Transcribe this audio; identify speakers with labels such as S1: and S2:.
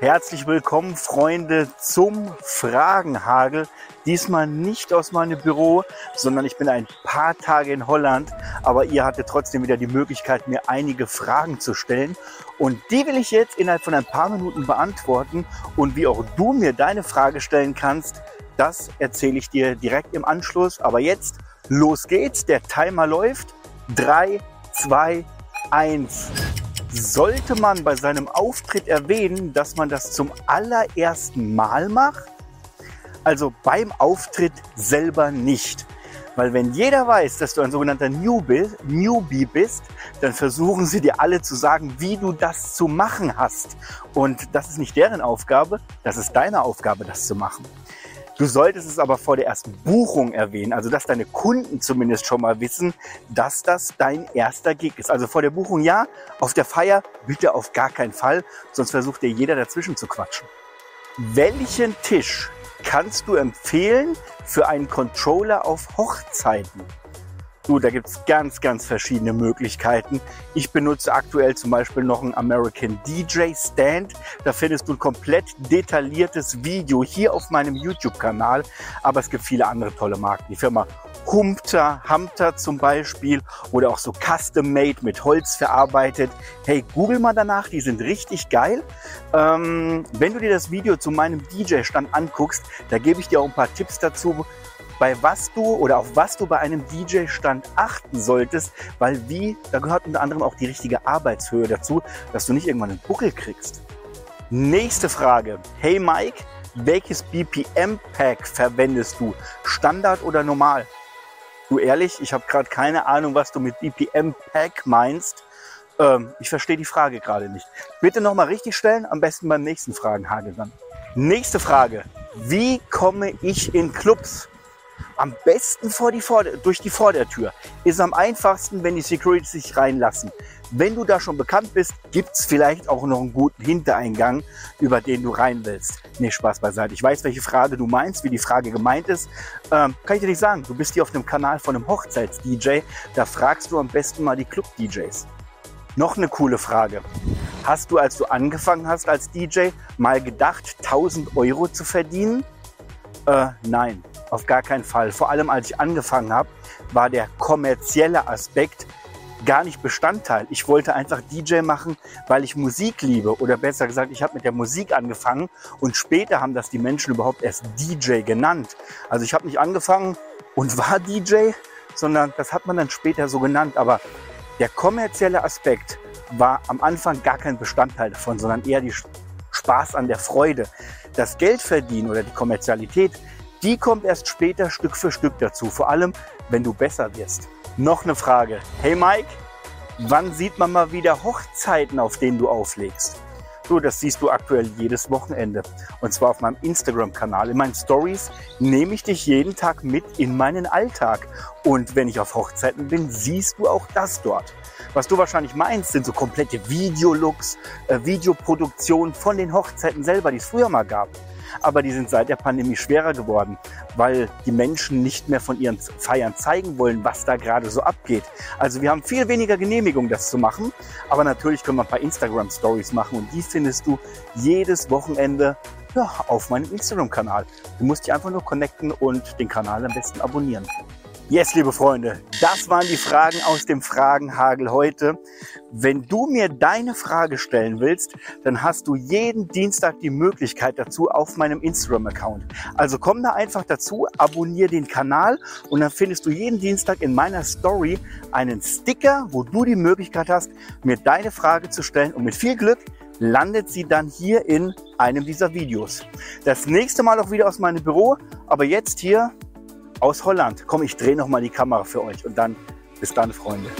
S1: Herzlich willkommen, Freunde, zum Fragenhagel. Diesmal nicht aus meinem Büro, sondern ich bin ein paar Tage in Holland. Aber ihr hattet trotzdem wieder die Möglichkeit, mir einige Fragen zu stellen. Und die will ich jetzt innerhalb von ein paar Minuten beantworten. Und wie auch du mir deine Frage stellen kannst, das erzähle ich dir direkt im Anschluss. Aber jetzt, los geht's. Der Timer läuft. Drei, zwei, eins sollte man bei seinem Auftritt erwähnen, dass man das zum allerersten Mal macht? Also beim Auftritt selber nicht. Weil wenn jeder weiß, dass du ein sogenannter Newbie, bist, dann versuchen sie dir alle zu sagen, wie du das zu machen hast. Und das ist nicht deren Aufgabe, das ist deine Aufgabe, das zu machen. Du solltest es aber vor der ersten Buchung erwähnen, also dass deine Kunden zumindest schon mal wissen, dass das dein erster Gig ist. Also vor der Buchung ja, auf der Feier bitte auf gar keinen Fall, sonst versucht dir jeder dazwischen zu quatschen. Welchen Tisch kannst du empfehlen für einen Controller auf Hochzeiten? Du, da gibt es ganz, ganz verschiedene Möglichkeiten. Ich benutze aktuell zum Beispiel noch einen American DJ Stand. Da findest du ein komplett detailliertes Video hier auf meinem YouTube-Kanal. Aber es gibt viele andere tolle Marken. Die Firma Humter, Humter zum Beispiel oder auch so Custom Made mit Holz verarbeitet. Hey, google mal danach, die sind richtig geil. Ähm, wenn du dir das Video zu meinem DJ-Stand anguckst, da gebe ich dir auch ein paar Tipps dazu, bei was du oder auf was du bei einem DJ-Stand achten solltest, weil wie, da gehört unter anderem auch die richtige Arbeitshöhe dazu, dass du nicht irgendwann einen Buckel kriegst. Nächste Frage. Hey Mike, welches BPM-Pack verwendest du? Standard oder normal? Du ehrlich, ich habe gerade keine Ahnung, was du mit BPM-Pack meinst. Ähm, ich verstehe die Frage gerade nicht. Bitte nochmal richtig stellen, am besten beim nächsten Fragenhagel dann. Nächste Frage. Wie komme ich in Clubs? Am besten vor die Vorder durch die Vordertür. Ist am einfachsten, wenn die Security sich reinlassen. Wenn du da schon bekannt bist, gibt es vielleicht auch noch einen guten Hintereingang, über den du rein willst. Nee, Spaß beiseite. Ich weiß, welche Frage du meinst, wie die Frage gemeint ist. Ähm, kann ich dir nicht sagen. Du bist hier auf dem Kanal von einem Hochzeits-DJ. Da fragst du am besten mal die Club-DJs. Noch eine coole Frage. Hast du, als du angefangen hast als DJ, mal gedacht, 1000 Euro zu verdienen? Äh, nein. Auf gar keinen Fall. Vor allem als ich angefangen habe, war der kommerzielle Aspekt gar nicht Bestandteil. Ich wollte einfach DJ machen, weil ich Musik liebe. Oder besser gesagt, ich habe mit der Musik angefangen und später haben das die Menschen überhaupt erst DJ genannt. Also ich habe nicht angefangen und war DJ, sondern das hat man dann später so genannt. Aber der kommerzielle Aspekt war am Anfang gar kein Bestandteil davon, sondern eher die Spaß an der Freude. Das Geldverdienen oder die Kommerzialität, die kommt erst später Stück für Stück dazu, vor allem wenn du besser wirst. Noch eine Frage. Hey Mike, wann sieht man mal wieder Hochzeiten, auf denen du auflegst? Du, das siehst du aktuell jedes Wochenende. Und zwar auf meinem Instagram-Kanal. In meinen Stories nehme ich dich jeden Tag mit in meinen Alltag. Und wenn ich auf Hochzeiten bin, siehst du auch das dort. Was du wahrscheinlich meinst, sind so komplette Videolooks, äh, Videoproduktionen von den Hochzeiten selber, die es früher mal gab aber die sind seit der Pandemie schwerer geworden, weil die Menschen nicht mehr von ihren Feiern zeigen wollen, was da gerade so abgeht. Also wir haben viel weniger Genehmigung, das zu machen, aber natürlich können wir ein paar Instagram-Stories machen und die findest du jedes Wochenende ja, auf meinem Instagram-Kanal. Du musst dich einfach nur connecten und den Kanal am besten abonnieren. Yes, liebe Freunde, das waren die Fragen aus dem Fragenhagel heute. Wenn du mir deine Frage stellen willst, dann hast du jeden Dienstag die Möglichkeit dazu auf meinem Instagram-Account. Also komm da einfach dazu, abonniere den Kanal und dann findest du jeden Dienstag in meiner Story einen Sticker, wo du die Möglichkeit hast, mir deine Frage zu stellen und mit viel Glück landet sie dann hier in einem dieser Videos. Das nächste Mal auch wieder aus meinem Büro, aber jetzt hier aus Holland. Komm, ich drehe noch mal die Kamera für euch und dann bis dann, Freunde.